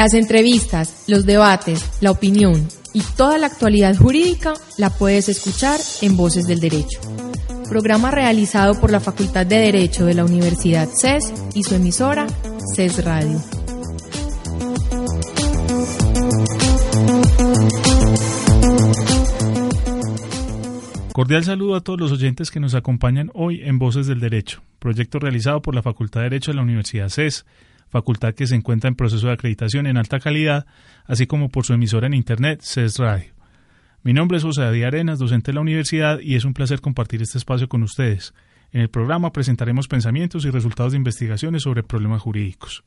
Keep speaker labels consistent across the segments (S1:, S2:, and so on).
S1: Las entrevistas, los debates, la opinión y toda la actualidad jurídica la puedes escuchar en Voces del Derecho. Programa realizado por la Facultad de Derecho de la Universidad CES y su emisora CES Radio.
S2: Cordial saludo a todos los oyentes que nos acompañan hoy en Voces del Derecho, proyecto realizado por la Facultad de Derecho de la Universidad CES facultad que se encuentra en proceso de acreditación en alta calidad, así como por su emisora en Internet, CES Radio. Mi nombre es José David Arenas, docente de la universidad, y es un placer compartir este espacio con ustedes. En el programa presentaremos pensamientos y resultados de investigaciones sobre problemas jurídicos.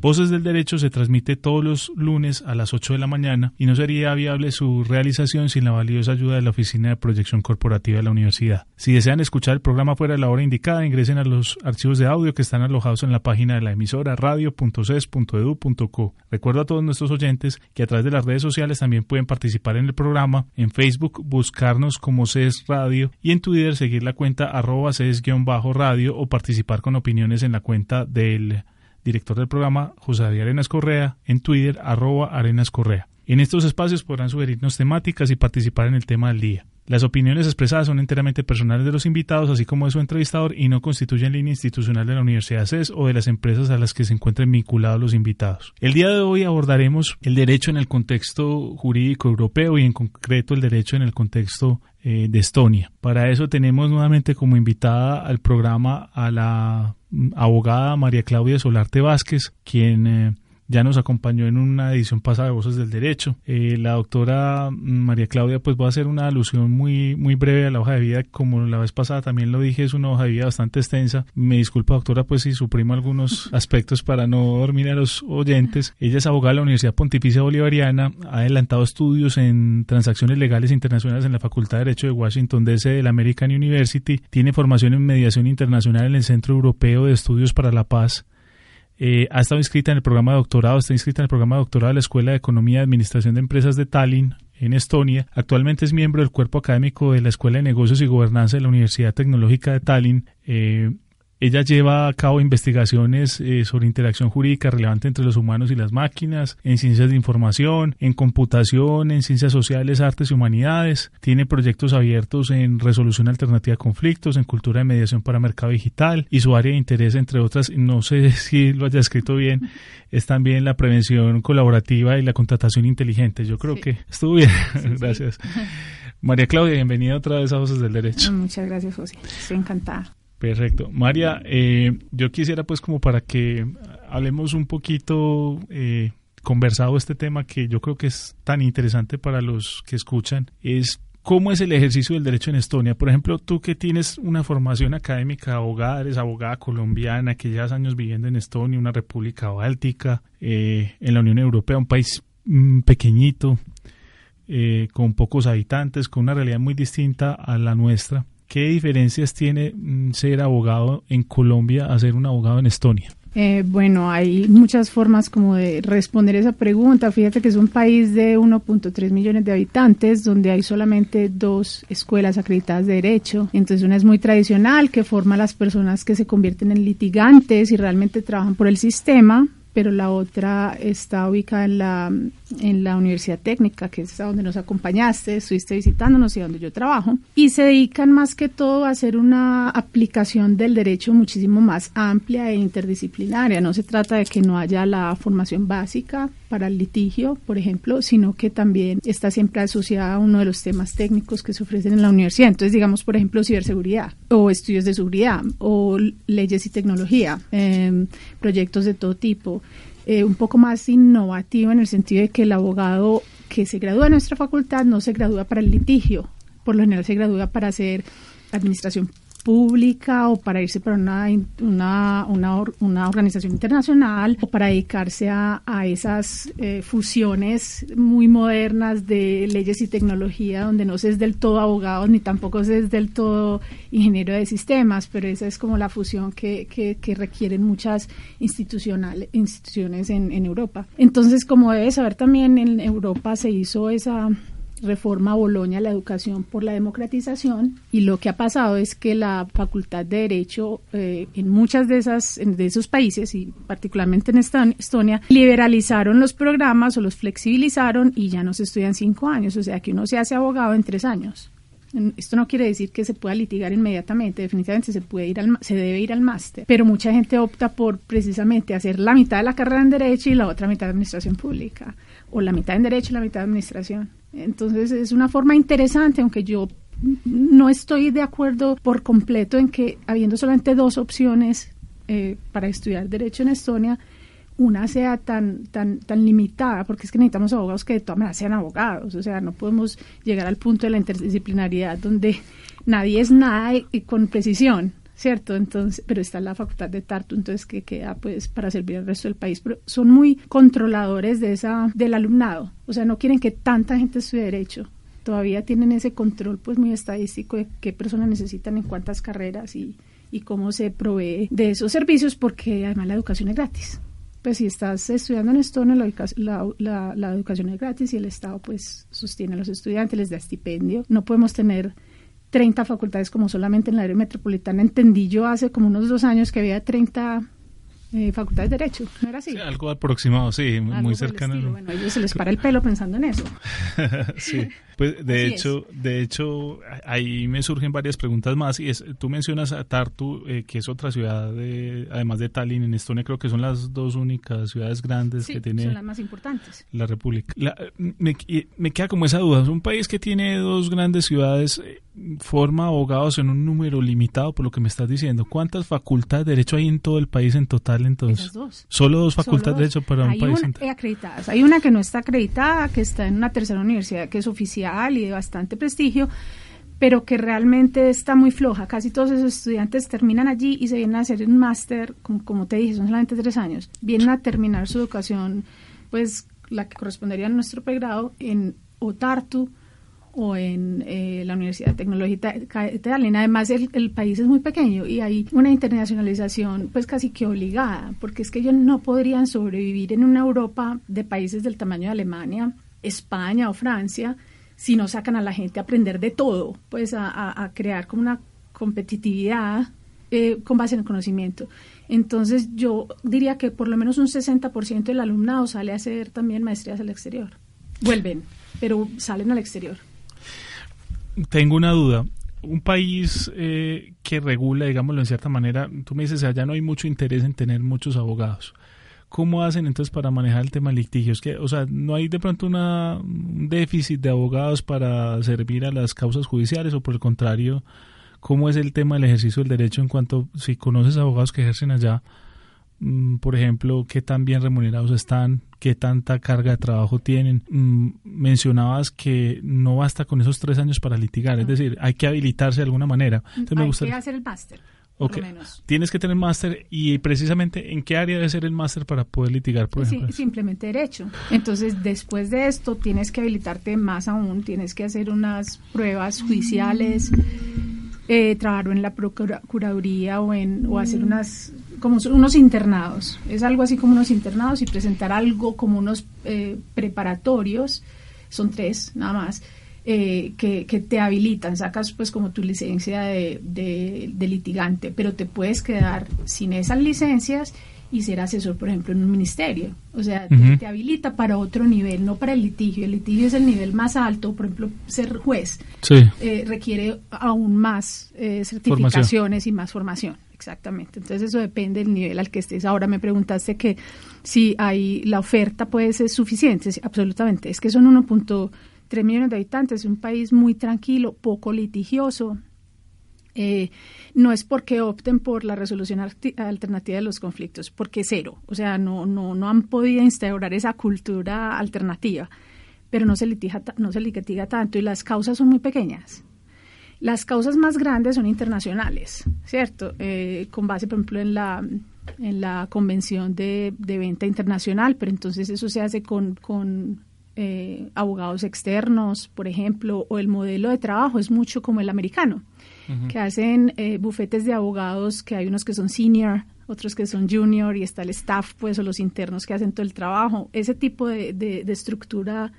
S2: Voces del Derecho se transmite todos los lunes a las 8 de la mañana y no sería viable su realización sin la valiosa ayuda de la Oficina de Proyección Corporativa de la Universidad. Si desean escuchar el programa fuera de la hora indicada, ingresen a los archivos de audio que están alojados en la página de la emisora radio.ces.edu.co. Recuerdo a todos nuestros oyentes que a través de las redes sociales también pueden participar en el programa, en Facebook buscarnos como CES Radio y en Twitter seguir la cuenta arroba CES-radio o participar con opiniones en la cuenta del director del programa José Arenas Correa, en Twitter arroba Arenas Correa. En estos espacios podrán sugerirnos temáticas y participar en el tema del día. Las opiniones expresadas son enteramente personales de los invitados, así como de su entrevistador, y no constituyen línea institucional de la Universidad CES o de las empresas a las que se encuentren vinculados los invitados. El día de hoy abordaremos el derecho en el contexto jurídico europeo y en concreto el derecho en el contexto eh, de Estonia. Para eso tenemos nuevamente como invitada al programa a la abogada María Claudia Solarte Vázquez, quien eh, ya nos acompañó en una edición pasada de Voces del Derecho. Eh, la doctora María Claudia pues va a hacer una alusión muy, muy breve a la hoja de vida, como la vez pasada también lo dije, es una hoja de vida bastante extensa. Me disculpa doctora pues si suprimo algunos aspectos para no dormir a los oyentes. Ella es abogada de la Universidad Pontificia Bolivariana, ha adelantado estudios en transacciones legales internacionales en la Facultad de Derecho de Washington DC de la American University, tiene formación en mediación internacional en el Centro Europeo de Estudios para la Paz eh, ha estado inscrita en el programa de doctorado, está inscrita en el programa de doctorado de la Escuela de Economía y Administración de Empresas de Tallinn, en Estonia. Actualmente es miembro del cuerpo académico de la Escuela de Negocios y Gobernanza de la Universidad Tecnológica de Tallinn. Eh, ella lleva a cabo investigaciones eh, sobre interacción jurídica relevante entre los humanos y las máquinas, en ciencias de información, en computación, en ciencias sociales, artes y humanidades. Tiene proyectos abiertos en resolución alternativa de conflictos, en cultura de mediación para mercado digital y su área de interés, entre otras, no sé si lo haya escrito bien, es también la prevención colaborativa y la contratación inteligente. Yo creo que estuvo bien. Gracias. María Claudia, bienvenida otra vez a Voces del Derecho.
S3: Muchas gracias, José. Estoy encantada.
S2: Perfecto. María, eh, yo quisiera pues como para que hablemos un poquito eh, conversado este tema que yo creo que es tan interesante para los que escuchan, es cómo es el ejercicio del derecho en Estonia. Por ejemplo, tú que tienes una formación académica, abogada, eres abogada colombiana, que llevas años viviendo en Estonia, una república báltica, eh, en la Unión Europea, un país mm, pequeñito, con pocos habitantes, con una realidad muy distinta a la nuestra. ¿Qué diferencias tiene mm, ser abogado en Colombia a ser un abogado en Estonia?
S3: Eh, bueno, hay muchas formas como de responder esa pregunta. Fíjate que es un país de 1.3 millones de habitantes donde hay solamente dos escuelas acreditadas de derecho. Entonces una es muy tradicional que forma a las personas que se convierten en litigantes y realmente trabajan por el sistema pero la otra está ubicada en la en la Universidad Técnica, que es a donde nos acompañaste, estuviste visitándonos y donde yo trabajo, y se dedican más que todo a hacer una aplicación del derecho muchísimo más amplia e interdisciplinaria. No se trata de que no haya la formación básica para el litigio, por ejemplo, sino que también está siempre asociada a uno de los temas técnicos que se ofrecen en la universidad. Entonces, digamos, por ejemplo, ciberseguridad o estudios de seguridad o leyes y tecnología, em, proyectos de todo tipo. Eh, un poco más innovativo en el sentido de que el abogado que se gradúa en nuestra facultad no se gradúa para el litigio, por lo general se gradúa para hacer administración pública o para irse para una, una, una, una organización internacional o para dedicarse a, a esas eh, fusiones muy modernas de leyes y tecnología donde no se es del todo abogado ni tampoco se es del todo ingeniero de sistemas, pero esa es como la fusión que, que, requieren muchas institucionales, instituciones en, en Europa. Entonces, como debe saber también, en Europa se hizo esa reforma Boloña la educación por la democratización y lo que ha pasado es que la Facultad de Derecho eh, en muchas de esas de esos países y particularmente en Estonia liberalizaron los programas o los flexibilizaron y ya no se estudian cinco años, o sea que uno se hace abogado en tres años. Esto no quiere decir que se pueda litigar inmediatamente, definitivamente se puede ir al, se debe ir al máster, pero mucha gente opta por precisamente hacer la mitad de la carrera en derecho y la otra mitad de administración pública, o la mitad en derecho y la mitad de administración. Entonces es una forma interesante, aunque yo no estoy de acuerdo por completo en que habiendo solamente dos opciones eh, para estudiar derecho en Estonia, una sea tan, tan, tan limitada, porque es que necesitamos abogados que de todas maneras sean abogados, o sea, no podemos llegar al punto de la interdisciplinariedad donde nadie es nada y, con precisión, ¿cierto? Entonces, pero está la facultad de Tartu, entonces que queda pues para servir al resto del país, pero son muy controladores de esa, del alumnado, o sea, no quieren que tanta gente estudie derecho, todavía tienen ese control pues muy estadístico de qué personas necesitan en cuántas carreras y, y cómo se provee de esos servicios, porque además la educación es gratis pues si estás estudiando en Estonia, la, la, educación es gratis y el Estado pues sostiene a los estudiantes, les da estipendio. No podemos tener 30 facultades como solamente en la área metropolitana. Entendí yo hace como unos dos años que había 30 eh, facultad de Derecho, ¿no era así?
S2: algo aproximado, sí, muy cercano.
S3: Bueno, a ellos se les para el pelo pensando en eso.
S2: sí, pues de hecho, de hecho, ahí me surgen varias preguntas más y es, tú mencionas a Tartu, eh, que es otra ciudad, de, además de Tallinn en Estonia, creo que son las dos únicas ciudades grandes que tiene
S3: son las más importantes.
S2: la República. me, me queda como esa duda, es un país que tiene dos grandes ciudades, eh, forma abogados en un número limitado, por lo que me estás diciendo. ¿Cuántas facultades de derecho hay en todo el país en total entonces?
S3: Dos.
S2: Solo dos facultades de derecho para un país
S3: una, acreditadas. Hay una que no está acreditada, que está en una tercera universidad que es oficial y de bastante prestigio, pero que realmente está muy floja. Casi todos esos estudiantes terminan allí y se vienen a hacer un máster, como, te dije, son solamente tres años. Vienen a terminar su educación, pues la que correspondería a nuestro pregrado en Otartu, o en eh, la Universidad Tecnológica de Tallinn. Además, el, país es muy pequeño y hay una internacionalización pues casi que obligada, porque es que ellos no podrían sobrevivir en una Europa de países del tamaño de Alemania, España o Francia si no sacan a la gente a aprender de todo, pues a, crear como una competitividad eh, con base en el conocimiento. Entonces yo diría que por lo menos un 60% del alumnado sale a hacer también maestrías al exterior. Vuelven, pero salen al exterior
S2: tengo una duda. Un país eh, que regula, digámoslo en cierta manera, tú me dices, allá no hay mucho interés en tener muchos abogados. ¿Cómo hacen entonces para manejar el tema de litigios? Que, o sea, ¿no hay de pronto una, un déficit de abogados para servir a las causas judiciales o por el contrario, cómo es el tema del ejercicio del derecho en cuanto, si conoces abogados que ejercen allá, Mm, por ejemplo, qué tan bien remunerados están, qué tanta carga de trabajo tienen. Mm, mencionabas que no basta con esos tres años para litigar, es decir, hay que habilitarse de alguna manera.
S3: Entonces, hay me gustaría... que hacer el máster. Okay.
S2: Tienes que tener máster y precisamente en qué área debe ser el máster para poder litigar, por
S3: sí, Simplemente derecho. Entonces, después de esto, tienes que habilitarte más aún, tienes que hacer unas pruebas judiciales, eh, trabajar en la procuraduría o, en, o hacer unas como unos internados, es algo así como unos internados y presentar algo como unos eh, preparatorios, son tres nada más, eh, que, que, te habilitan, sacas pues como tu licencia de, de, litigante, pero te puedes quedar sin esas licencias y ser asesor, por ejemplo, en un ministerio. O sea, te, habilita para otro nivel, no para el litigio. El litigio es el nivel más alto, por ejemplo, ser juez eh, requiere aún más eh, certificaciones y más formación. Exactamente. Entonces eso depende del nivel al que estés. Ahora me preguntaste que si hay la oferta puede ser suficiente. absolutamente. Es que son 1.3 millones de habitantes, es un país muy tranquilo, poco litigioso, eh, no es porque opten por la resolución alternativa de los conflictos, porque cero, o sea, no, no, no han podido instaurar esa cultura alternativa, pero no se litiga, no se litiga tanto y las causas son muy pequeñas. Las causas más grandes son internacionales, ¿cierto? Eh, con base, por ejemplo, en la, en la Convención de, Venta Internacional, pero entonces eso se hace con eh, abogados externos, por ejemplo, o el modelo de trabajo es mucho como el americano que hacen eh, bufetes de abogados, que hay unos que son senior, otros que son junior y está el staff, pues, o los internos que hacen todo el trabajo. Ese tipo de, de, estructura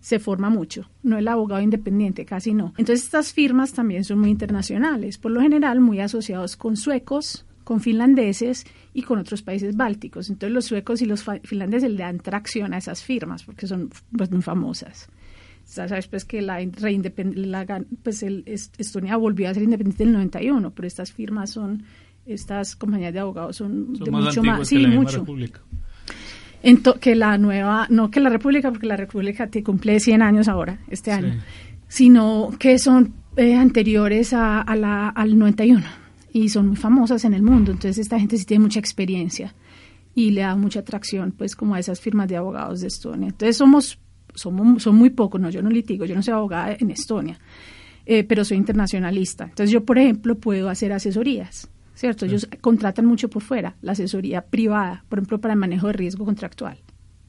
S3: se forma mucho, no el abogado independiente, casi no. Entonces estas firmas también son muy internacionales, por lo general muy asociados con suecos, con finlandeses y con otros países bálticos. Entonces los suecos y los finlandeses le dan tracción a esas firmas porque son pues, muy famosas sabes pues que la, la pues el Estonia volvió a ser independiente en el 91, pero estas firmas son estas compañías de abogados son, de mucho más, sí, mucho. que la nueva, no que la República, porque la República te cumple 100 años ahora, este año, sino que son eh, anteriores a, la, al 91 y son muy famosas en el mundo. Entonces, esta gente sí tiene mucha experiencia y le da mucha atracción, pues, como a esas firmas de abogados de Estonia. Entonces, somos somos, son muy pocos, no, yo no litigo, yo no soy abogada en Estonia, eh, pero soy internacionalista. Entonces yo, por ejemplo, puedo hacer asesorías, ¿cierto? Ellos contratan mucho por fuera, la asesoría privada, por ejemplo, para el manejo de riesgo contractual,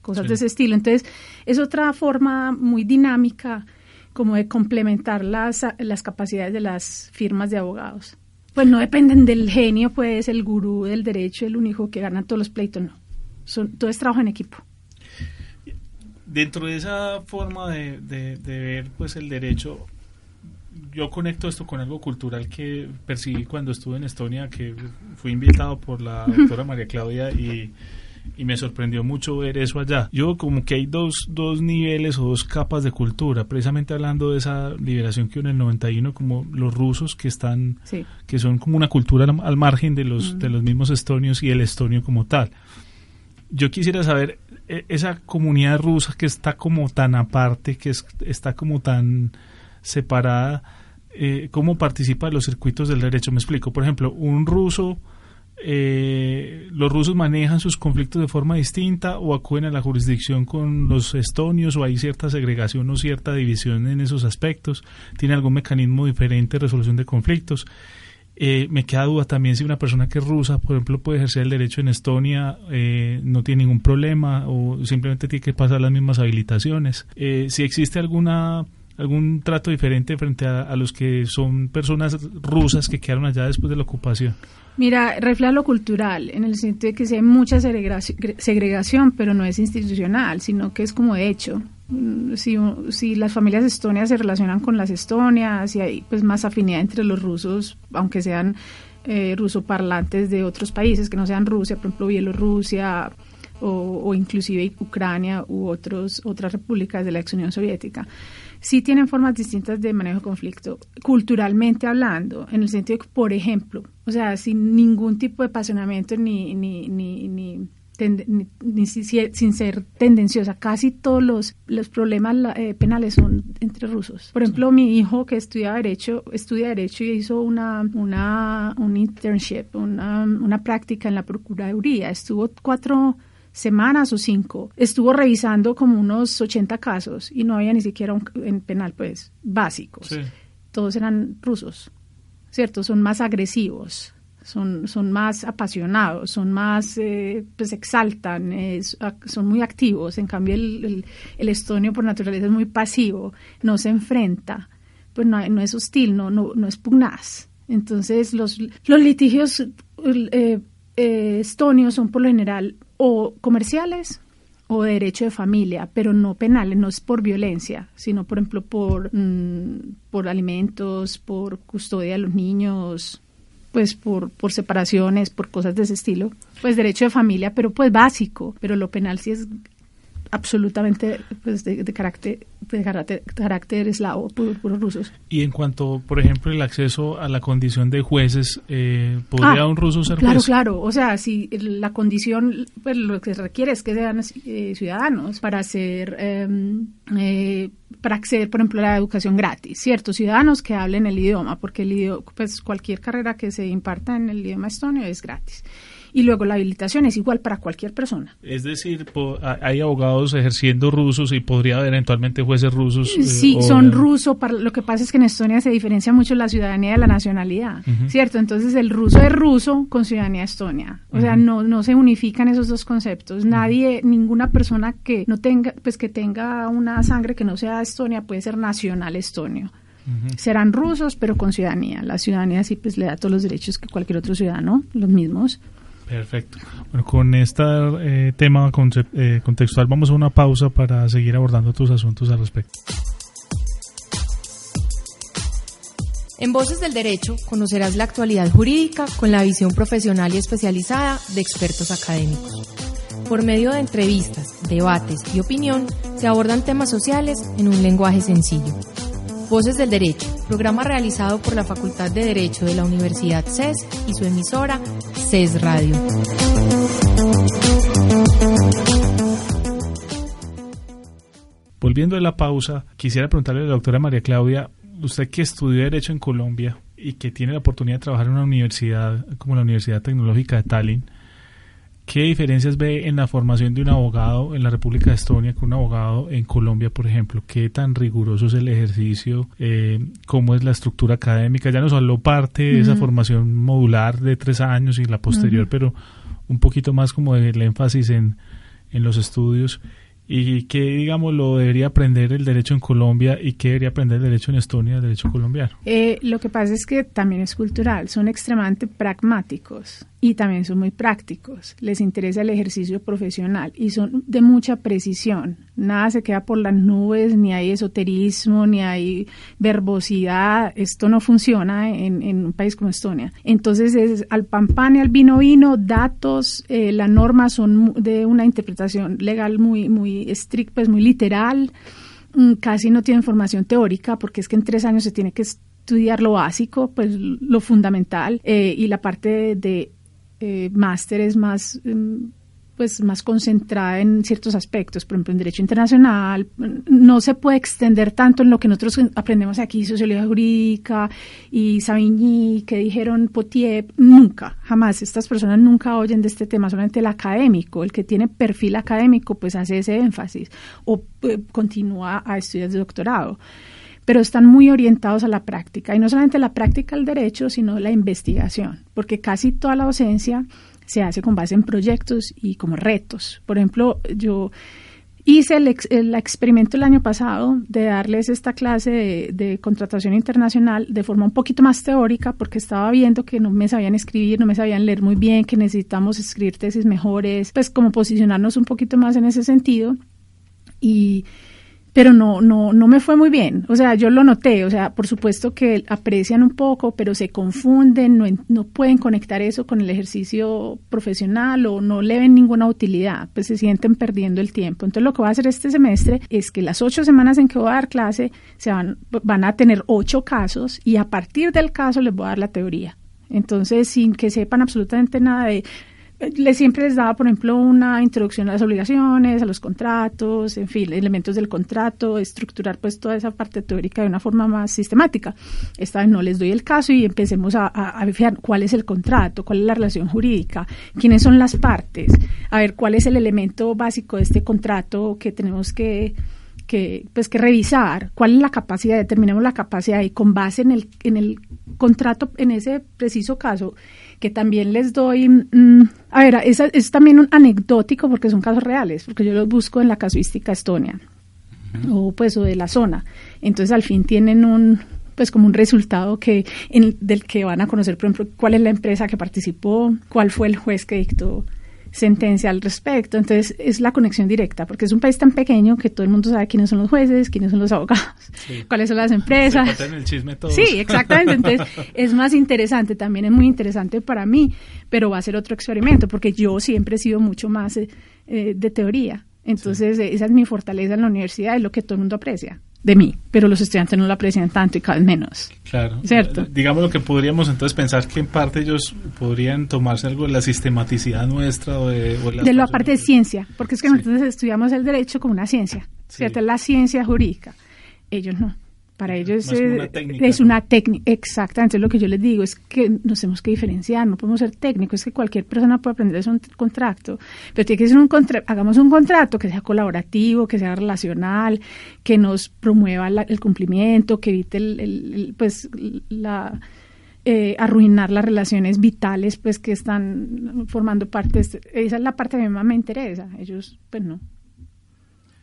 S3: cosas de ese estilo. Entonces es otra forma muy dinámica como de complementar las, las capacidades de las firmas de abogados. Pues no dependen del genio, pues el gurú del derecho, el único que gana todos los pleitos, no. Son, todo es trabajo en equipo
S2: dentro de esa forma de, de, ver pues el derecho yo conecto esto con algo cultural que percibí cuando estuve en Estonia que fui invitado por la doctora María Claudia y, y me sorprendió mucho ver eso allá. Yo como que hay dos, dos niveles o dos capas de cultura, precisamente hablando de esa liberación que hubo en el 91, como los rusos que están, que son como una cultura al, margen de los, de los mismos estonios y el estonio como tal. Yo quisiera saber, e, esa comunidad rusa que está como tan aparte, que está como tan separada, eh, ¿cómo participa en los circuitos del derecho? Me explico. Por ejemplo, un ruso, eh, los rusos manejan sus conflictos de forma distinta o acuden a la jurisdicción con los estonios o hay cierta segregación o cierta división en esos aspectos. ¿Tiene algún mecanismo diferente de resolución de conflictos? Eh, me queda duda también si una persona que es rusa, por ejemplo, puede ejercer el derecho en Estonia, eh, no tiene ningún problema o simplemente tiene que pasar las mismas habilitaciones. Eh, si existe alguna algún trato diferente frente a, los que son personas rusas que quedaron allá después de la ocupación.
S3: Mira, refleja lo cultural, en el sentido de que sí hay mucha segregación, pero no es institucional, sino que es como hecho. Mm, si, si las familias estonias se relacionan con las estonias y hay pues más afinidad entre los rusos, aunque sean eh, rusoparlantes de otros países que no sean Rusia, por ejemplo Bielorrusia o, o inclusive Ucrania u otros, otras repúblicas de la ex Unión Soviética sí tienen formas distintas de manejo de conflicto, culturalmente hablando, en el sentido de que, por ejemplo, o sea, sin ningún tipo de apasionamiento ni, ni, ni, ni ni, sin ser tendenciosa. Casi todos los, los problemas eh, penales son entre rusos. Por ejemplo, mi hijo que estudia Derecho, estudia Derecho y hizo una, una un internship, una, una práctica en la Procuraduría. Estuvo cuatro semanas o cinco, estuvo revisando como unos 80 casos y no había ni siquiera un en penal, pues, básicos. Todos eran rusos, ¿cierto? Son más agresivos son, son más apasionados, son más, eh, pues exaltan, son muy activos. En cambio, el, el, estonio por naturaleza es muy pasivo, no se enfrenta, pues no, no es hostil, no, no, no es pugnaz. Entonces, los, los litigios eh, eh, estonios son por lo general o comerciales o de derecho de familia, pero no penales, no es por violencia, sino por ejemplo por, mm, por alimentos, por custodia de los niños, pues por, por separaciones, por cosas de ese estilo, pues derecho de familia, pero pues básico, pero lo penal sí es absolutamente pues, de, carácter de carácter, carácter eslavo, puros rusos.
S2: Y en cuanto, por ejemplo, el acceso a la condición de jueces, eh, ¿podría ah, un ruso ser
S3: claro, juez? Claro, claro. O sea, si la condición, pues lo que se requiere es que sean eh, ciudadanos para ser, em, eh, para acceder, por ejemplo, a la educación gratis, ¿cierto? Ciudadanos que hablen el idioma, porque el idioma, pues cualquier carrera que se imparta en el idioma estonio es gratis y luego la habilitación es igual para cualquier persona.
S2: Es decir, hay abogados ejerciendo rusos y podría haber eventualmente jueces rusos.
S3: Eh, sí, son rusos. Lo que pasa es que en Estonia se diferencia mucho la ciudadanía de la nacionalidad, ¿cierto? Entonces el ruso es ruso con ciudadanía estonia. O sea, no, no se unifican esos dos conceptos. Nadie, ninguna persona que no tenga, pues que tenga una sangre que no sea estonia puede ser nacional estonio. Serán rusos, pero con ciudadanía. La ciudadanía sí pues le da todos los derechos que cualquier otro ciudadano, los mismos.
S2: Perfecto. Bueno, con este eh, tema eh, contextual vamos a una pausa para seguir abordando otros asuntos al respecto.
S1: En Voces del Derecho conocerás la actualidad jurídica con la visión profesional y especializada de expertos académicos. Por medio de entrevistas, debates y opinión se abordan temas sociales en un lenguaje sencillo Voces del Derecho, programa realizado por la Facultad de Derecho de la Universidad CES y su emisora CES Radio.
S2: Volviendo de la pausa, quisiera preguntarle a la doctora María Claudia, usted que estudió Derecho en Colombia y que tiene la oportunidad de trabajar en una universidad como la Universidad Tecnológica de Tallinn, ¿Qué diferencias ve en la formación de un abogado en la República de Estonia con un abogado en Colombia, por ejemplo? ¿Qué tan riguroso es el ejercicio? Eh, ¿Cómo es la estructura académica? Ya nos habló parte de esa formación modular de tres años y la posterior, pero un poquito más como del énfasis en, en los estudios y qué, digamos, lo debería aprender el derecho en Colombia y qué debería aprender el derecho en Estonia, el derecho colombiano.
S3: Eh, lo que pasa es que también es cultural, son extremadamente pragmáticos y también son muy prácticos. Les interesa el ejercicio profesional y son de mucha precisión. Nada se queda por las nubes, ni hay esoterismo, ni hay verbosidad. Esto no funciona en, un país como Estonia. Entonces es al pan pan y al vino vino, datos, eh, las normas son de una interpretación legal muy, muy estricta, pues muy literal. Mm, casi no tienen formación teórica porque es que en tres años se tiene que estudiar lo básico, pues lo fundamental eh, y la parte de eh, máster es más em, pues más concentrada en ciertos aspectos, por ejemplo en derecho internacional, no se puede extender tanto en lo que nosotros aprendemos aquí, sociología jurídica y Savigny, que dijeron Potier, nunca, jamás, estas personas nunca oyen de este tema, solamente el académico, el que tiene perfil académico, pues hace ese énfasis o eh, continúa a estudiar de doctorado pero están muy orientados a la práctica, y no solamente la práctica del derecho, sino la investigación, porque casi toda la docencia se hace con base en proyectos y como retos. Por ejemplo, yo hice el, experimento el año pasado de darles esta clase de, contratación internacional de forma un poquito más teórica, porque estaba viendo que no me sabían escribir, no me sabían leer muy bien, que necesitamos escribir tesis mejores, pues como posicionarnos un poquito más en ese sentido. Y pero no, no, no me fue muy bien. O sea, yo lo noté, o sea, por supuesto que aprecian un poco, pero se confunden, no, no pueden conectar eso con el ejercicio profesional o no le ven ninguna utilidad, pues se sienten perdiendo el tiempo. Entonces lo que voy a hacer este semestre es que las ocho semanas en que voy a dar clase se van, van a tener ocho casos y a partir del caso les voy a dar la teoría. Entonces, sin que sepan absolutamente nada de le siempre les daba, por ejemplo, una introducción a las obligaciones, a los contratos, en fin, elementos del contrato, estructurar pues toda esa parte teórica de una forma más sistemática. Esta vez no les doy el caso y empecemos a, a, cuál es el contrato, cuál es la relación jurídica, quiénes son las partes, a ver cuál es el elemento básico de este contrato que tenemos que que, pues, que revisar cuál es la capacidad, determinemos la capacidad y con base en el, en el contrato, en ese preciso caso, que también les doy, mm, a ver, es, es también un anecdótico porque son casos reales, porque yo los busco en la casuística estonia o pues o de la zona. Entonces al fin tienen un pues como un resultado que en, del que van a conocer, por ejemplo, cuál es la empresa que participó, cuál fue el juez que dictó sentencia al respecto. Entonces es la conexión directa, porque es un país tan pequeño que todo el mundo sabe quiénes son los jueces, quiénes son los abogados, cuáles son las empresas.
S2: el chisme todos.
S3: Sí, exactamente. Entonces es más interesante, también es muy interesante para mí, pero va a ser otro experimento, porque yo siempre he sido mucho más eh, eh, de teoría. Entonces esa es mi fortaleza en la universidad, es lo que todo el mundo aprecia de mí, pero los estudiantes no lo aprecian tanto y cada vez menos.
S2: Claro.
S3: ¿Cierto?
S2: Digamos lo que podríamos entonces pensar que en parte ellos podrían tomarse algo de la sistematicidad nuestra o de...
S3: de la parte de ciencia, porque es que nosotros estudiamos el derecho como una ciencia, ¿cierto? Es la ciencia jurídica. Ellos no. Para ellos es, una técnica, exactamente, lo que yo les digo, es que nos tenemos que diferenciar, no podemos ser técnicos, es que cualquier persona puede aprender a un contrato, pero tiene que ser un contrato, hagamos un contrato que sea colaborativo, que sea relacional, que nos promueva el cumplimiento, que evite el, pues la eh, arruinar las relaciones vitales pues que están formando parte, esa es la parte que más me interesa, ellos pues no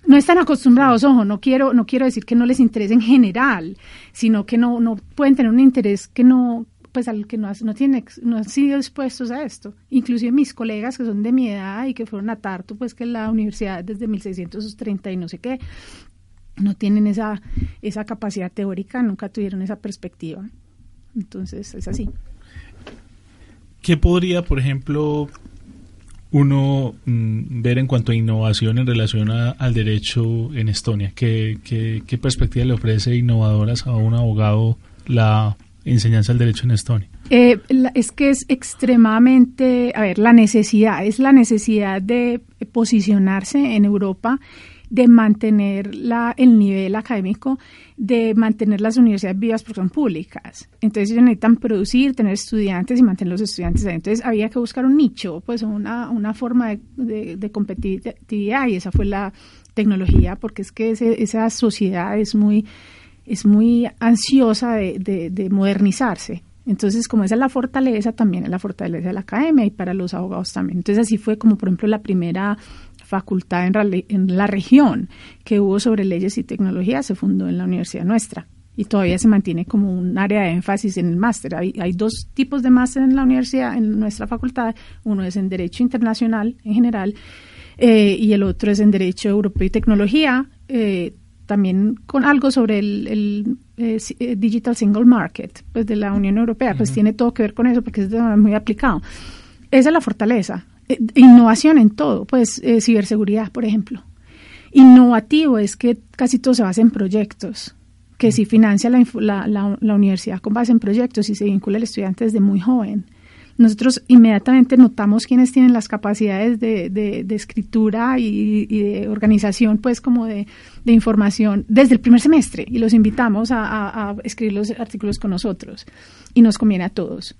S3: no están acostumbrados, ojo, no quiero, no quiero decir que no les interese en general, sino que no, no pueden tener un interés que no, pues al que no, no, tiene, no han sido expuestos a esto. Inclusive mis colegas que son de mi edad y que fueron a Tartu, pues que la universidad desde 1630 y no sé qué, no tienen esa, esa capacidad teórica, nunca tuvieron esa perspectiva. Entonces es así.
S2: ¿Qué podría, por ejemplo, uno mm, ver en cuanto a innovación en relación al derecho en Estonia? ¿Qué, qué, perspectiva le ofrece innovadoras a un abogado la enseñanza del derecho en Estonia?
S3: Eh, es que es extremadamente, a ver, la necesidad, es la necesidad de posicionarse en Europa de mantener la, el nivel académico, de mantener las universidades vivas porque son públicas. Entonces ellos necesitan producir, tener estudiantes y mantener los estudiantes. Entonces había que buscar un nicho, pues una, una forma de, de, competitividad y esa fue la tecnología porque es que esa sociedad es muy, es muy ansiosa de, de modernizarse. Entonces, como esa es la fortaleza, también es la fortaleza de la academia y para los abogados también. Entonces, así fue como, por ejemplo, la primera facultad en, en la región que hubo sobre leyes y tecnología se fundó en la universidad nuestra y todavía se mantiene como un área de énfasis en el máster. Hay, hay, dos tipos de máster en la universidad, en nuestra facultad. Uno es en Derecho Internacional en general eh, y el otro es en Derecho Europeo y Tecnología, eh, también con algo sobre el, eh, Digital Single Market pues de la Unión Europea, pues tiene todo que ver con eso porque es muy aplicado. Esa es la fortaleza. Eh, innovación en todo, pues eh, ciberseguridad, por ejemplo. Innovativo es que casi todo se basa en proyectos, que si financia la, la, universidad con base en proyectos y se vincula al estudiante desde muy joven. Nosotros inmediatamente notamos quiénes tienen las capacidades de, de, escritura y, de organización, pues como de, información desde el primer semestre y los invitamos a escribir los artículos con nosotros y nos conviene a todos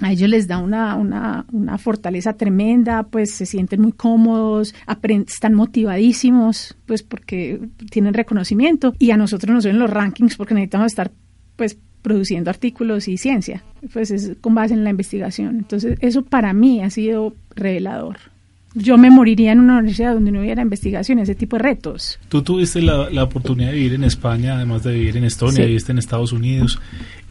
S3: a ellos les da una, una, una, fortaleza tremenda, pues se sienten muy cómodos, están motivadísimos, pues porque tienen reconocimiento y a nosotros nos ven los rankings porque necesitamos estar pues produciendo artículos y ciencia, pues es con base en la investigación. Entonces eso para mí ha sido revelador. Yo me moriría en una universidad donde no hubiera investigación, ese tipo de retos.
S2: Tú tuviste la, la oportunidad de vivir en España, además de vivir en Estonia, viviste en Estados Unidos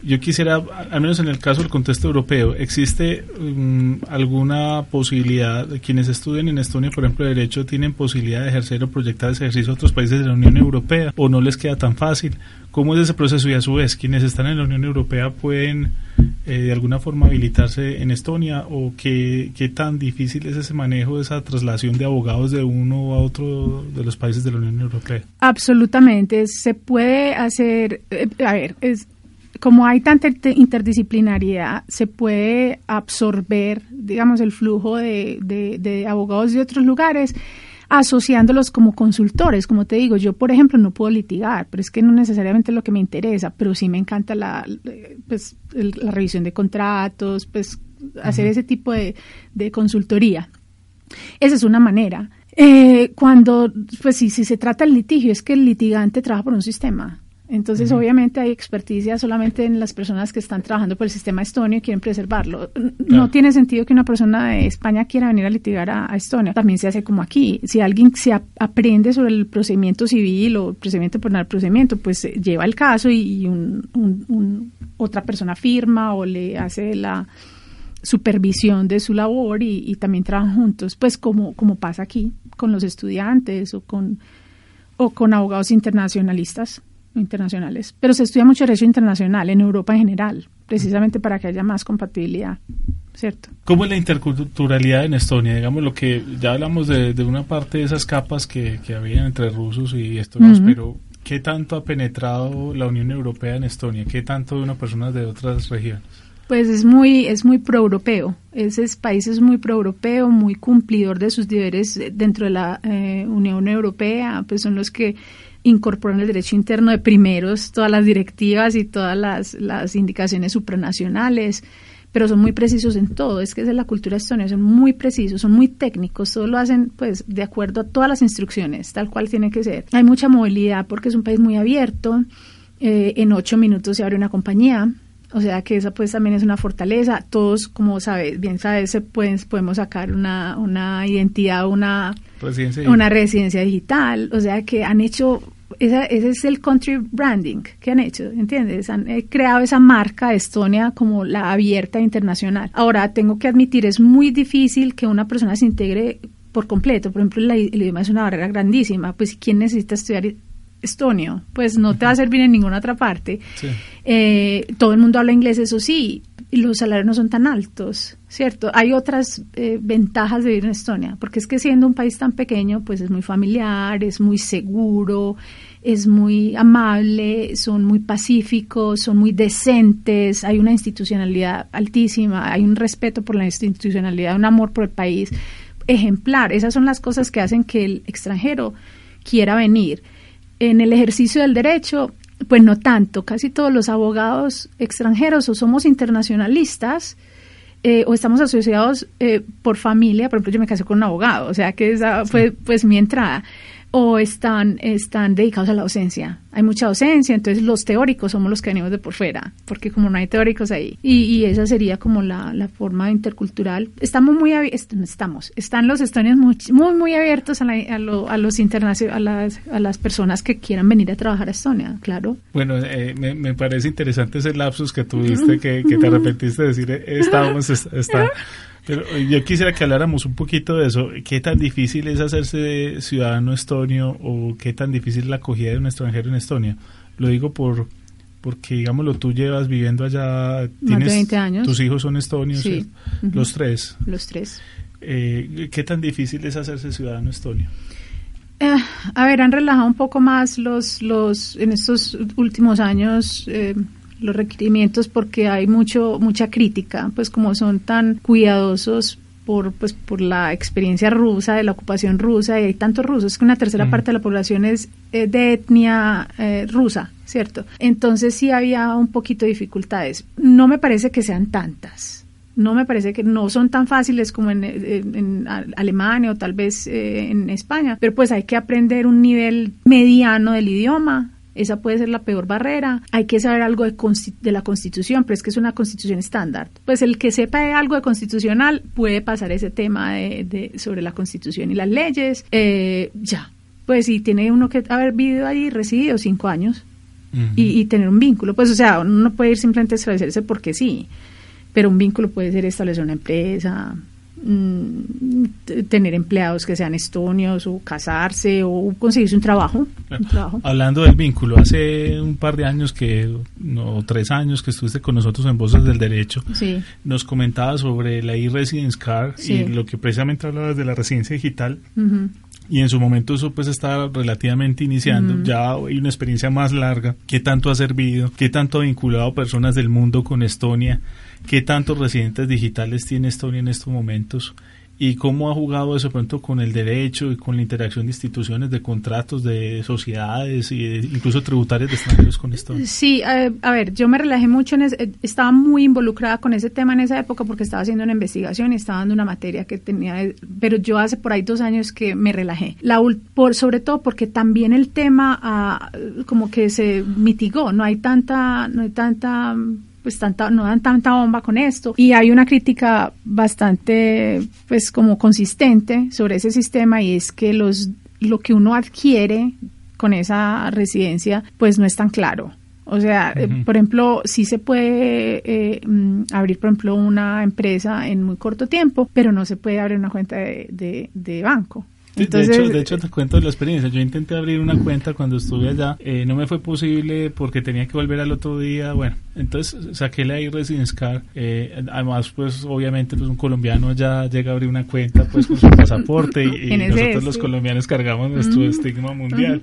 S2: yo quisiera, al menos en el caso del contexto europeo, ¿existe mm, alguna posibilidad, de quienes estudian en Estonia, por ejemplo, Derecho, tienen posibilidad de ejercer o proyectar ese ejercicio a otros países de la Unión Europea o no les queda tan fácil? ¿Cómo es ese proceso? Y a su vez, quienes están en la Unión Europea pueden eh, de alguna forma habilitarse en Estonia o qué, qué tan difícil es ese manejo, esa traslación de abogados de uno a otro de los países de la Unión Europea?
S3: Absolutamente, se puede hacer, eh, a ver, es como hay tanta interdisciplinariedad, se puede absorber, digamos, el flujo de, de, abogados de otros lugares asociándolos como consultores. Como te digo, yo, por ejemplo, no puedo litigar, pero es que no necesariamente es lo que me interesa, pero sí me encanta la, pues, la revisión de contratos, pues hacer ese tipo de, de, consultoría. Esa es una manera. Eh, cuando, pues si, si se trata del litigio, es que el litigante trabaja por un sistema. Entonces, obviamente hay experticia solamente en las personas que están trabajando por el sistema estonio y quieren preservarlo. No tiene sentido que una persona de España quiera venir a litigar a, Estonia. También se hace como aquí. Si alguien se aprende sobre el procedimiento civil o el procedimiento penal, procedimiento, pues eh, lleva el caso y, otra persona firma o le hace la supervisión de su labor y, también trabajan juntos, pues como, como pasa aquí con los estudiantes o con, o con abogados internacionalistas internacionales. Pero se estudia mucho derecho internacional en Europa en general, precisamente para que haya más compatibilidad, ¿cierto?
S2: ¿Cómo es la interculturalidad en Estonia? Digamos lo que ya hablamos de, una parte de esas capas que, que había entre rusos y estonios, pero ¿qué tanto ha penetrado la Unión Europea en Estonia? ¿Qué tanto de una persona de otras regiones?
S3: Pues es muy, es muy proeuropeo. Ese país es muy proeuropeo, muy cumplidor de sus deberes dentro de la eh, Unión Europea. Pues son los que incorporan el derecho interno de primeros, todas las directivas y todas las, las indicaciones supranacionales pero son muy precisos en todo, es que es de la cultura estonia, son muy precisos, son muy técnicos, todo lo hacen pues de acuerdo a todas las instrucciones, tal cual tiene que ser. Hay mucha movilidad porque es un país muy abierto, eh, en ocho minutos se abre una compañía, o sea que esa pues también es una fortaleza. Todos, como sabes, bien sabes, se pueden, podemos sacar una, una identidad, una residencia, una residencia digital. O sea que han hecho, esa, ese es el country branding que han hecho, ¿entiendes? Han eh, creado esa marca Estonia como la abierta internacional. Ahora, tengo que admitir, es muy difícil que una persona se integre por completo. Por ejemplo, el idioma es una barrera grandísima. Pues, ¿quién necesita estudiar estonio, pues no te va a servir en ninguna otra parte. Eh, todo el mundo habla inglés, eso sí, y los salarios no son tan altos, ¿cierto? Hay otras eh, ventajas de vivir en Estonia, porque es que siendo un país tan pequeño, pues es muy familiar, es muy seguro, es muy amable, son muy pacíficos, son muy decentes, hay una institucionalidad altísima, hay un respeto por la institucionalidad, un amor por el país ejemplar. Esas son las cosas que hacen que el extranjero quiera venir en el ejercicio del derecho, pues no tanto. Casi todos los abogados extranjeros o somos internacionalistas eh, o estamos asociados eh, por familia. Por ejemplo, yo me casé con un abogado, o sea que esa fue pues mi entrada o están, están dedicados a la docencia. Hay mucha docencia, entonces los teóricos somos los que venimos de por fuera, porque como no hay teóricos ahí. Y, esa sería como la, la, forma intercultural. Estamos muy estamos, están los estonios muy, muy, muy abiertos a, a, los internacionales, a las, a las personas que quieran venir a trabajar a Estonia, claro.
S2: Bueno, eh, me, me, parece interesante ese lapsus que tuviste, que, que te arrepentiste de decir, eh, estamos, está pero eh, yo quisiera que habláramos un poquito de eso. ¿Qué tan difícil es hacerse ciudadano estonio o qué tan difícil es la acogida de un extranjero en Estonia? Lo digo por porque, digámoslo, tú llevas viviendo allá...
S3: Tienes, Más de 20 años.
S2: Tus hijos son estonios, sí. los tres.
S3: Los tres.
S2: Eh, ¿Qué tan difícil es hacerse ciudadano estonio?
S3: Eh, a ver, han relajado un poco más los, los en estos últimos años los requerimientos porque hay mucho mucha crítica, pues como son tan cuidadosos por pues por la experiencia rusa de la ocupación rusa y hay tantos rusos que una tercera parte de la población es eh, de etnia eh, rusa, ¿cierto? Entonces sí había un poquito de dificultades. No me parece que sean tantas. No me parece que no son tan fáciles como en, en, Alemania o tal vez eh, en España, pero pues hay que aprender un nivel mediano del idioma, esa puede ser la peor barrera. Hay que saber algo de, de, la Constitución, pero es que es una Constitución estándar. Pues el que sepa algo de constitucional puede pasar ese tema de, sobre la Constitución y las leyes. Eh, ya, pues si tiene uno que haber vivido ahí, residido cinco años y, tener un vínculo. Pues o sea, uno no puede ir simplemente a establecerse porque sí, pero un vínculo puede ser establecer una empresa, tener empleados que sean estonios o casarse o conseguirse un trabajo,
S2: Hablando del vínculo, hace un par de años que, no, tres años que estuviste con nosotros en Voces del Derecho, nos comentaba sobre la e-residence card y lo que precisamente hablabas de la residencia digital. Y en su momento eso pues está relativamente iniciando, ya hay una experiencia más larga. ¿Qué tanto ha servido? ¿Qué tanto ha vinculado personas del mundo con Estonia? ¿Qué tantos residentes digitales tiene Estonia en estos momentos? ¿Y cómo ha jugado eso pronto con el derecho y con la interacción de instituciones, de contratos, de sociedades y incluso tributarios de extranjeros con Estonia?
S3: Sí, a ver, yo me relajé mucho, en eh, estaba muy involucrada con ese tema en esa época porque estaba haciendo una investigación y estaba dando una materia que tenía, pero yo hace por ahí dos años que me relajé. La, por, sobre todo porque también el tema ah, como que se mitigó, no hay tanta, no hay tanta pues tanta, no dan tanta bomba con esto. Y hay una crítica bastante, pues como consistente sobre ese sistema y es que los, lo que uno adquiere con esa residencia, pues no es tan claro. O sea, eh, por ejemplo, sí se puede eh, mm, abrir, por ejemplo, una empresa en muy corto tiempo, pero no se puede abrir una cuenta de, de banco
S2: de, hecho, te cuento la experiencia. Yo intenté abrir una cuenta cuando estuve allá. Eh, no me fue posible porque tenía que volver al otro día. Bueno, entonces saqué la e-Residence Card. Eh, además, pues obviamente pues un colombiano ya llega a abrir una cuenta pues con su pasaporte y, nosotros los colombianos cargamos nuestro estigma mundial.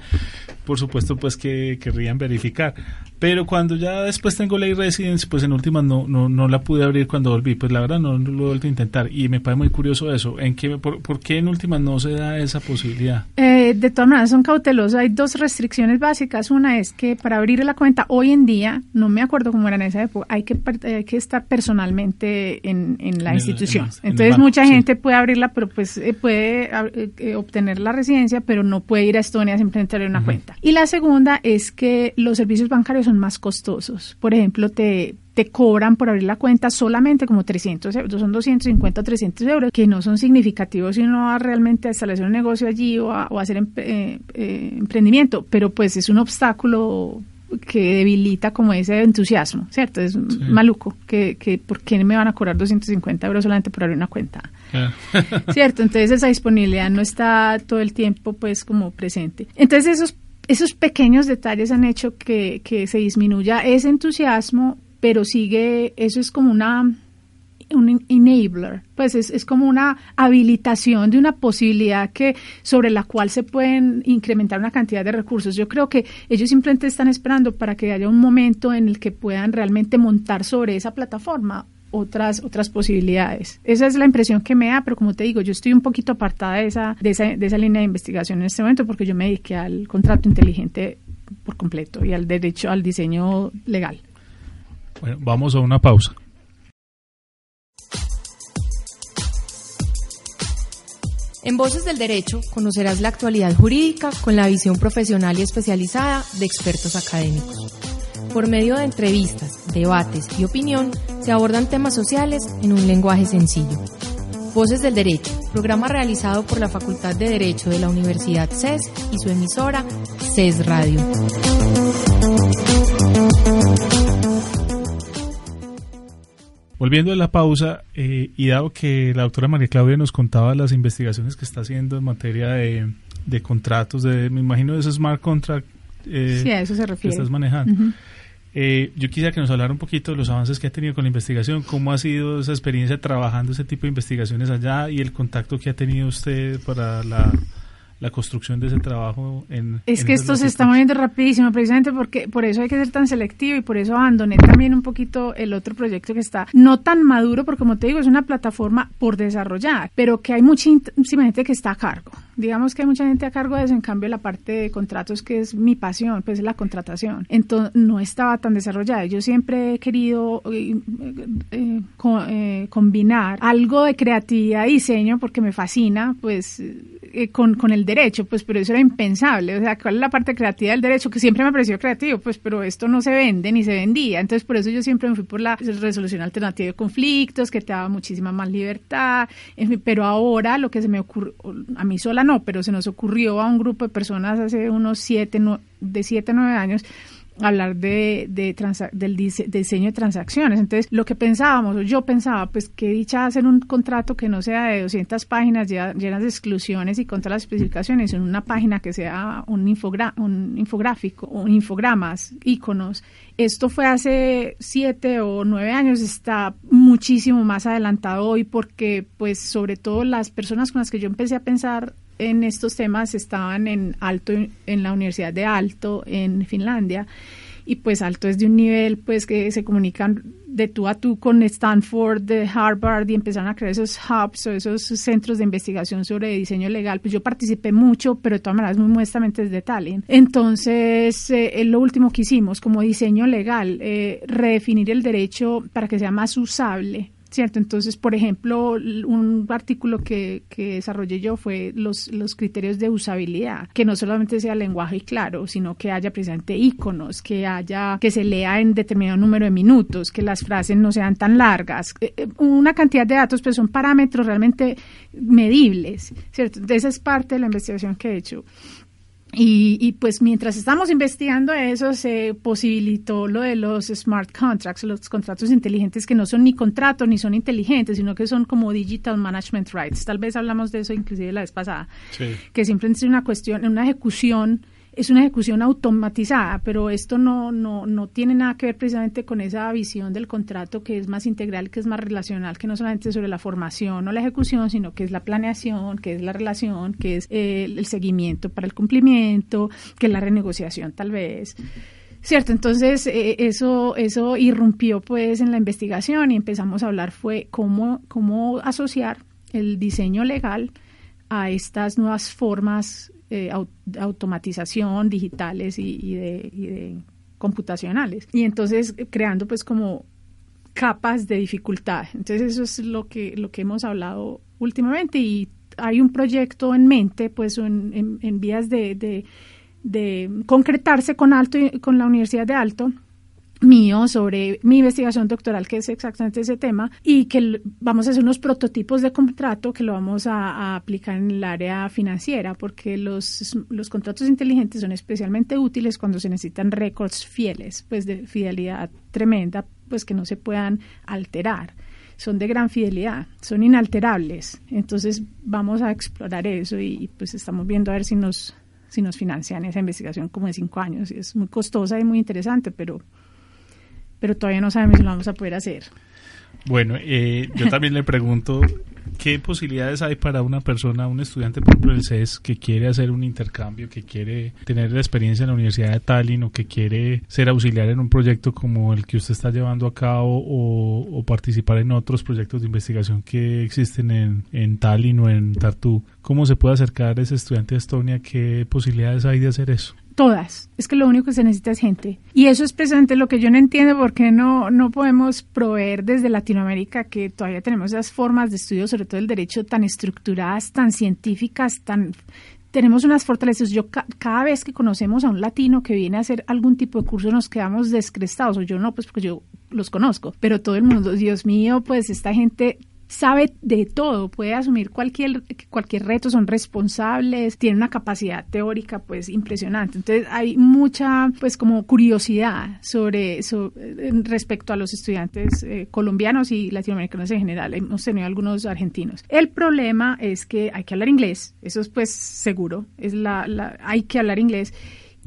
S2: Por supuesto, pues que querrían verificar. Pero cuando ya después tengo la e-Residence, pues en últimas no, no, no la pude abrir cuando volví. Pues la verdad no, lo he vuelto a intentar. Y me parece muy curioso eso. ¿En qué, por, por qué en últimas no se da esa posibilidad?
S3: Eh, de todas maneras, son cautelosas. Hay dos restricciones básicas. Una es que para abrir la cuenta hoy en día, no me acuerdo cómo era en esa época, hay que, hay que estar personalmente en, en la institución. Entonces, mucha gente puede abrirla, pero pues eh, puede eh, obtener la residencia, pero no puede ir a Estonia simplemente abrir una cuenta. Y la segunda es que los servicios bancarios son más costosos. Por ejemplo, te te cobran por abrir la cuenta solamente como 300 euros, son 250 o 300 euros, que no son significativos si uno va realmente a establecer un negocio allí o a, hacer eh, eh, emprendimiento, pero pues es un obstáculo que debilita como ese entusiasmo, ¿cierto? Es maluco, que, que ¿por qué me van a cobrar 250 euros solamente por abrir una cuenta? ¿Cierto? Entonces esa disponibilidad no está todo el tiempo pues como presente. Entonces esos esos pequeños detalles han hecho que, que se disminuya ese entusiasmo pero sigue, eso es como una un enabler, pues es, es, como una habilitación de una posibilidad que sobre la cual se pueden incrementar una cantidad de recursos. Yo creo que ellos simplemente están esperando para que haya un momento en el que puedan realmente montar sobre esa plataforma otras otras posibilidades. Esa es la impresión que me da, pero como te digo, yo estoy un poquito apartada de esa, de esa, de esa línea de investigación en este momento porque yo me dediqué al contrato inteligente por completo y al derecho al diseño legal.
S2: Bueno, vamos a una pausa.
S1: En Voces del Derecho conocerás la actualidad jurídica con la visión profesional y especializada de expertos académicos. Por medio de entrevistas, debates y opinión se abordan temas sociales en un lenguaje sencillo. Voces del Derecho, programa realizado por la Facultad de Derecho de la Universidad CES y su emisora CES Radio.
S2: Volviendo a la pausa, eh, y dado que la doctora María Claudia nos contaba las investigaciones que está haciendo en materia de, contratos, de, me imagino de ese smart contract
S3: eh, sí, a eso se refiere.
S2: que estás manejando. Eh, yo quisiera que nos hablara un poquito de los avances que ha tenido con la investigación, cómo ha sido esa experiencia trabajando ese tipo de investigaciones allá y el contacto que ha tenido usted para la la construcción de ese trabajo en...
S3: Es que esto se está moviendo rapidísimo, precisamente porque por eso hay que ser tan selectivo y por eso abandoné también un poquito el otro proyecto que está no tan maduro, porque como te digo, es una plataforma por desarrollar, pero que hay muchísima gente que está a cargo. Digamos que hay mucha gente a cargo de eso, en cambio la parte de contratos, que es mi pasión, pues es la contratación. Entonces no estaba tan desarrollada. Yo siempre he querido eh, eh, eh, combinar algo de creatividad y diseño, porque me fascina, pues con, con el derecho, pues pero eso era impensable, o sea, ¿cuál es la parte creativa del derecho? Que siempre me pareció creativo, pues pero esto no se vende ni se vendía, entonces por eso yo siempre me fui por la resolución alternativa de conflictos, que te daba muchísima más libertad, pero ahora lo que se me ocurrió, a mí sola no, pero se nos ocurrió a un grupo de personas hace unos siete, de siete, nueve años, hablar de, de del diseño de transacciones. Entonces, lo que pensábamos, yo pensaba, pues qué dicha hacer un contrato que no sea de 200 páginas llenas de exclusiones y contra las especificaciones, en una página que sea un, un infográfico, un infogramas, iconos. Esto fue hace siete o nueve años, está muchísimo más adelantado hoy porque, pues, sobre todo las personas con las que yo empecé a pensar en estos temas estaban en alto en la Universidad de Alto en Finlandia y pues Alto es de un nivel pues que se comunican de tú a tú con Stanford, de Harvard y empezaron a crear esos hubs o esos centros de investigación sobre diseño legal. Pues yo participé mucho, pero de todas maneras muy modestamente desde Tallinn. Entonces, eh, lo último que hicimos como diseño legal, eh, redefinir el derecho para que sea más usable ¿cierto? Entonces, por ejemplo, un artículo que, que desarrollé yo fue los, los criterios de usabilidad, que no solamente sea lenguaje claro, sino que haya precisamente iconos, que haya, que se lea en determinado número de minutos, que las frases no sean tan largas, eh, eh, una cantidad de datos, pero son parámetros realmente medibles, ¿cierto? Esa es parte de la investigación que he hecho. Y, pues mientras estamos investigando eso, se posibilitó lo de los smart contracts, los contratos inteligentes que no son ni contratos ni son inteligentes, sino que son como digital management rights. Tal vez hablamos de eso inclusive la vez pasada, que siempre es una cuestión, una ejecución es una ejecución automatizada, pero esto no, no, no tiene nada que ver precisamente con esa visión del contrato que es más integral, que es más relacional, que no solamente sobre la formación o la ejecución, sino que es la planeación, que es la relación, que es eh, el seguimiento para el cumplimiento, que es la renegociación tal vez. Cierto, entonces eh, eso, eso irrumpió pues en la investigación y empezamos a hablar fue cómo, cómo asociar el diseño legal a estas nuevas formas eh, automatización digitales y, de, computacionales. Y entonces creando pues como capas de dificultad. Entonces eso es lo que, lo que hemos hablado últimamente y hay un proyecto en mente, pues en, en, vías de, de, de, concretarse con Alto, con la Universidad de Alto, mío sobre mi investigación doctoral, que es exactamente ese tema, y que vamos a hacer unos prototipos de contrato que lo vamos a, aplicar en el área financiera, porque los, los contratos inteligentes son especialmente útiles cuando se necesitan récords fieles, pues de fidelidad tremenda, pues que no se puedan alterar. Son de gran fidelidad, son inalterables. Entonces vamos a explorar eso y pues estamos viendo a ver si nos, si nos financian esa investigación como de cinco años. Es muy costosa y muy interesante, pero pero todavía no sabemos si lo vamos a poder hacer.
S2: Bueno, eh, yo también le pregunto, ¿qué posibilidades hay para una persona, un estudiante, por ejemplo, del CES, que quiere hacer un intercambio, que quiere tener la experiencia en la Universidad de Tallinn o que quiere ser auxiliar en un proyecto como el que usted está llevando a cabo o, participar en otros proyectos de investigación que existen en, en Tallinn o en Tartu? ¿Cómo se puede acercar a ese estudiante de Estonia? ¿Qué posibilidades hay de hacer eso?
S3: Todas. Es que lo único que se necesita es gente. Y eso es precisamente lo que yo no entiendo por qué no, no podemos proveer desde Latinoamérica, que todavía tenemos esas formas de estudio, sobre todo el derecho, tan estructuradas, tan científicas, tan tenemos unas fortalezas. Yo cada vez que conocemos a un latino que viene a hacer algún tipo de curso nos quedamos descrestados, o yo no, pues porque yo los conozco, pero todo el mundo, Dios mío, pues esta gente sabe de todo, puede asumir cualquier, cualquier reto, son responsables, tiene una capacidad teórica pues impresionante. Entonces hay mucha pues como curiosidad sobre, respecto a los estudiantes eh, colombianos y latinoamericanos en general. Hemos tenido algunos argentinos. El problema es que hay que hablar inglés, eso es pues seguro, es la hay que hablar inglés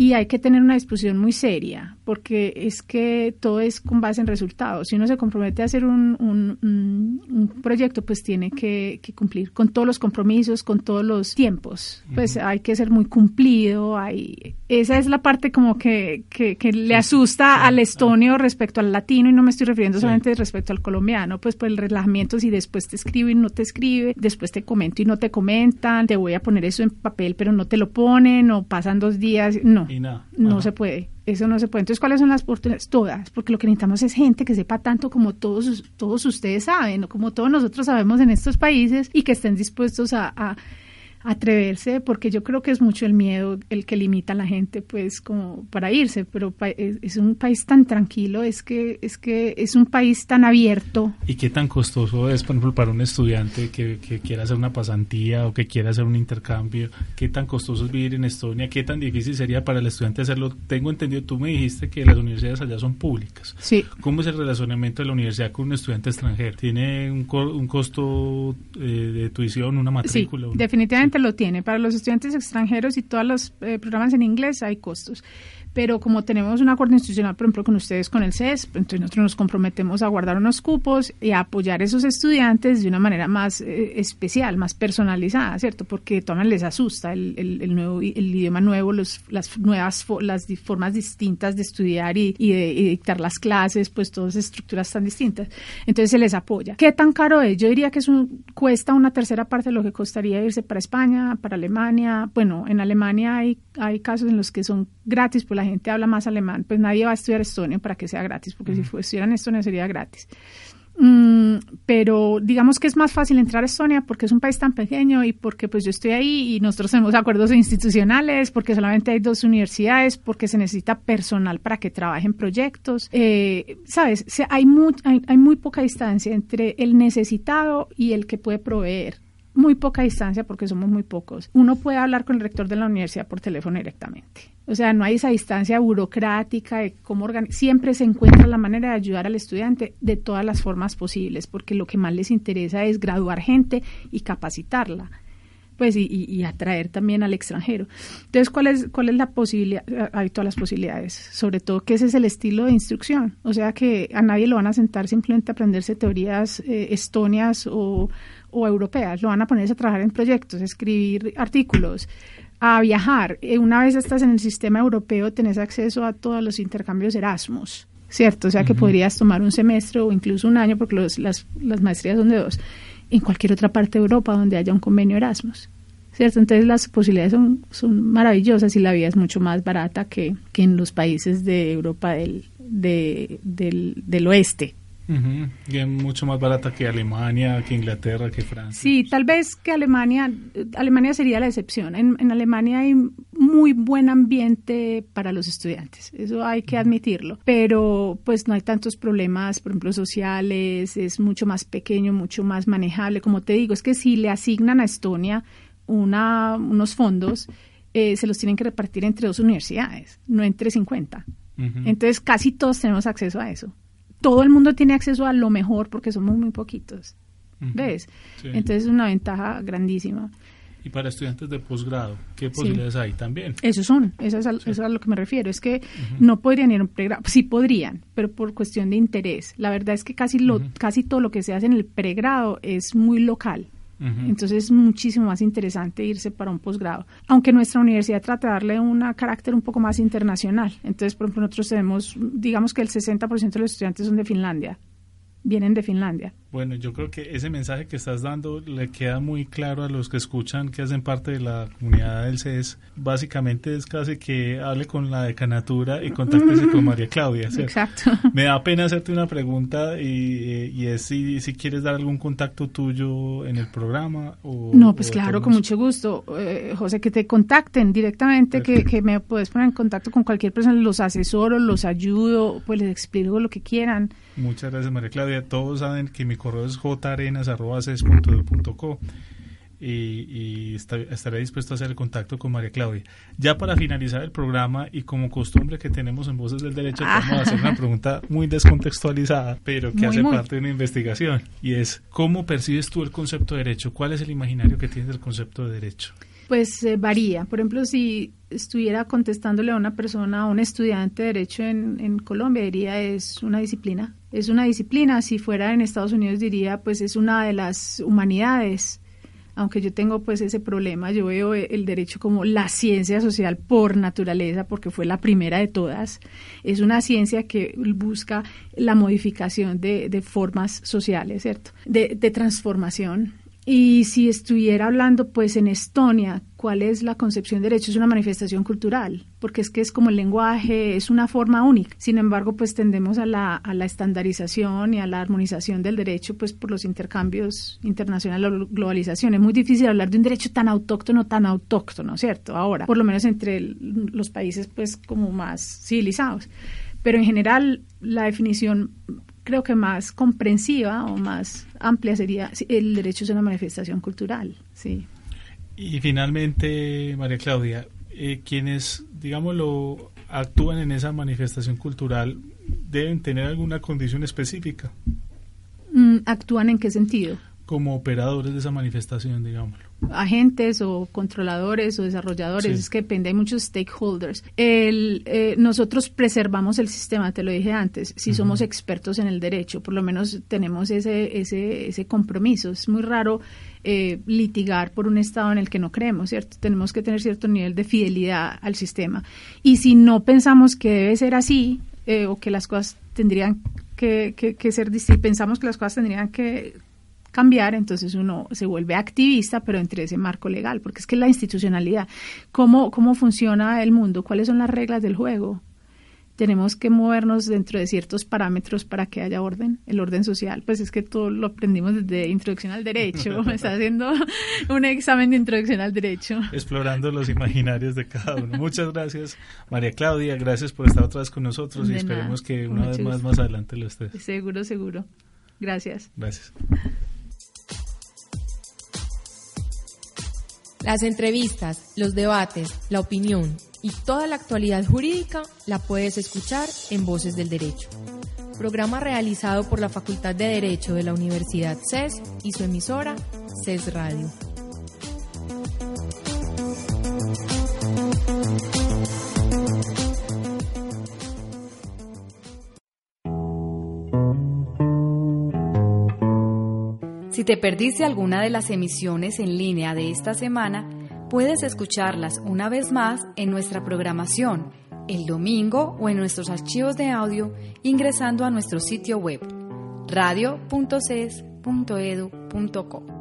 S3: y hay que tener una disposición muy seria, porque es que todo es con base en resultados. Si uno se compromete a hacer un, un, proyecto, pues tiene que, cumplir con todos los compromisos, con todos los tiempos. Pues hay que ser muy cumplido. Hay, esa es la parte como que, que, le asusta al estonio respecto al latino, y no me estoy refiriendo solamente respecto al colombiano, pues por el relajamiento, si después te escribo y no te escribe, después te comento y no te comentan, te voy a poner eso en papel, pero no te lo ponen, o pasan dos días, no no. se puede. Eso no se puede. Entonces, ¿cuáles son las oportunidades? Todas, porque lo que necesitamos es gente que sepa tanto como todos, todos ustedes saben, o como todos nosotros sabemos en estos países y que estén dispuestos a atreverse, porque yo creo que es mucho el miedo el que limita a la gente, pues, como para irse, pero es, un país tan tranquilo, es que, es que es un país tan abierto.
S2: ¿Y qué tan costoso es, por ejemplo, para un estudiante que, que quiera hacer una pasantía o que quiera hacer un intercambio? ¿Qué tan costoso es vivir en Estonia? ¿Qué tan difícil sería para el estudiante hacerlo? Tengo entendido, tú me dijiste que las universidades allá son públicas.
S3: Sí.
S2: ¿Cómo es el relacionamiento de la universidad con un estudiante extranjero? ¿Tiene un, un costo eh, de tuición, una matrícula?
S3: Sí, definitivamente lo tiene. Para los estudiantes extranjeros y todos los eh, programas en inglés hay costos pero como tenemos un acuerdo institucional, por ejemplo, con ustedes, con el CES, entonces nosotros nos comprometemos a guardar unos cupos y a apoyar a esos estudiantes de una manera más eh, especial, más personalizada, ¿cierto? Porque toman les asusta el, el, nuevo, el idioma nuevo, los, las nuevas las formas distintas de estudiar y, de, dictar las clases, pues todas estructuras tan distintas. Entonces se les apoya. ¿Qué tan caro es? Yo diría que es cuesta una tercera parte de lo que costaría irse para España, para Alemania. Bueno, en Alemania hay, hay casos en los que son gratis, pues la gente habla más alemán, pues nadie va a estudiar estonio para que sea gratis, porque si estuvieran Estonia sería gratis. Mm, pero digamos que es más fácil entrar a Estonia porque es un país tan pequeño y porque pues yo estoy ahí y nosotros tenemos acuerdos institucionales, porque solamente hay dos universidades, porque se necesita personal para que trabajen proyectos. Eh, Sabes, hay, hay, hay muy poca distancia entre el necesitado y el que puede proveer muy poca distancia porque somos muy pocos. Uno puede hablar con el rector de la universidad por teléfono directamente. O sea, no hay esa distancia burocrática de cómo organizar. Siempre se encuentra la manera de ayudar al estudiante de todas las formas posibles, porque lo que más les interesa es graduar gente y capacitarla pues y, atraer también al extranjero. Entonces, ¿cuál es, cuál es la posibilidad? Hay todas las posibilidades, sobre todo que ese es el estilo de instrucción, o sea que a nadie lo van a sentar simplemente a aprenderse teorías eh, estonias o, o europeas, lo van a ponerse a trabajar en proyectos, a escribir artículos, a viajar. Eh, una vez estás en el sistema europeo, tenés acceso a todos los intercambios Erasmus, ¿cierto? O sea que podrías tomar un semestre o incluso un año, porque las, las maestrías son de dos en cualquier otra parte de Europa donde haya un convenio Erasmus. ¿Cierto? Entonces las posibilidades son, son maravillosas y la vida es mucho más barata que, que en los países de Europa del, del, del oeste,
S2: y es mucho más barata que Alemania, que Inglaterra, que Francia.
S3: Sí, tal vez que Alemania, Alemania sería la excepción. En, en Alemania hay muy buen ambiente para los estudiantes, eso hay que admitirlo, pero pues no hay tantos problemas, por ejemplo, sociales, es mucho más pequeño, mucho más manejable. Como te digo, es que si le asignan a Estonia una, unos fondos, eh, se los tienen que repartir entre dos universidades, no entre 50. Entonces casi todos tenemos acceso a eso todo el mundo tiene acceso a lo mejor porque somos muy poquitos. ¿Ves? Entonces es una ventaja grandísima.
S2: Y para estudiantes de posgrado, ¿qué posibilidades hay también?
S3: Eso son, eso es, a, lo que me refiero. Es que no podrían ir a un pregrado, sí podrían, pero por cuestión de interés. La verdad es que casi, lo, casi todo lo que se hace en el pregrado es muy local. Entonces es muchísimo más interesante irse para un posgrado. Aunque nuestra universidad trata de darle un carácter un poco más internacional. Entonces, por ejemplo, nosotros tenemos, digamos que el 60% de los estudiantes son de Finlandia, vienen de Finlandia.
S2: Bueno, yo creo que ese mensaje que estás dando le queda muy claro a los que escuchan que hacen parte de la comunidad del CES. Básicamente es casi que hable con la decanatura y contáctese con María Claudia.
S3: Exacto.
S2: Me da pena hacerte una pregunta y, es si, si, quieres dar algún contacto tuyo en el programa. O,
S3: no, pues claro, con mucho gusto. Eh, José, que te contacten directamente, que, que, me puedes poner en contacto con cualquier persona, los asesoro, los ayudo, pues les explico lo que quieran.
S2: Muchas gracias, María Claudia. Todos saben que mi correo es jarenas.co y, y estaré dispuesto a hacer el contacto con María Claudia. Ya para finalizar el programa y como costumbre que tenemos en Voces del Derecho, vamos a hacer una pregunta muy descontextualizada, pero que hace parte de una investigación. Y es, ¿cómo percibes tú el concepto de derecho? ¿Cuál es el imaginario que tienes del concepto de derecho?
S3: Pues eh, varía. Por ejemplo, si estuviera contestándole a una persona, a un estudiante de derecho en, en, Colombia, diría es una disciplina. Es una disciplina. Si fuera en Estados Unidos, diría pues es una de las humanidades. Aunque yo tengo pues ese problema, yo veo el derecho como la ciencia social por naturaleza, porque fue la primera de todas. Es una ciencia que busca la modificación de, de formas sociales, ¿cierto? De, de transformación y si estuviera hablando, pues en Estonia, ¿cuál es la concepción de derecho? Es una manifestación cultural, porque es que es como el lenguaje, es una forma única. Sin embargo, pues tendemos a la, a la estandarización y a la armonización del derecho, pues por los intercambios internacionales, la globalización. Es muy difícil hablar de un derecho tan autóctono, tan autóctono, ¿cierto? Ahora, por lo menos entre los países, pues como más civilizados. Pero en general, la definición creo que más comprensiva o más amplia sería el derecho es una manifestación cultural, sí.
S2: Y finalmente, María Claudia, eh, quienes, digámoslo, actúan en esa manifestación cultural, ¿deben tener alguna condición específica?
S3: Mm, ¿Actúan en qué sentido?
S2: Como operadores de esa manifestación, digámoslo
S3: agentes o controladores o desarrolladores, es que depende, hay muchos stakeholders. El, eh, nosotros preservamos el sistema, te lo dije antes, si somos expertos en el derecho, por lo menos tenemos ese, ese, ese compromiso. Es muy raro eh, litigar por un Estado en el que no creemos, ¿cierto? Tenemos que tener cierto nivel de fidelidad al sistema. Y si no pensamos que debe ser así eh, o que las cosas tendrían que, que, que ser distintas, pensamos que las cosas tendrían que cambiar, entonces uno se vuelve activista, pero entre ese marco legal, porque es que la institucionalidad, ¿cómo, cómo funciona el mundo? ¿Cuáles son las reglas del juego? Tenemos que movernos dentro de ciertos parámetros para que haya orden, el orden social, pues es que todo lo aprendimos desde introducción al derecho, está haciendo un examen de introducción al derecho.
S2: Explorando los imaginarios de cada uno. Muchas gracias, María Claudia, gracias por estar otra vez con nosotros y esperemos que una vez más más adelante lo estés.
S3: Seguro, seguro. Gracias.
S2: Gracias.
S1: Las entrevistas, los debates, la opinión y toda la actualidad jurídica la puedes escuchar en Voces del Derecho. Programa realizado por la Facultad de Derecho de la Universidad CES y su emisora CES Radio.
S4: Te perdiste alguna de las emisiones en línea de esta semana, puedes escucharlas una vez más en nuestra programación el domingo o en nuestros archivos de audio ingresando a nuestro sitio web radio.ces.edu.co.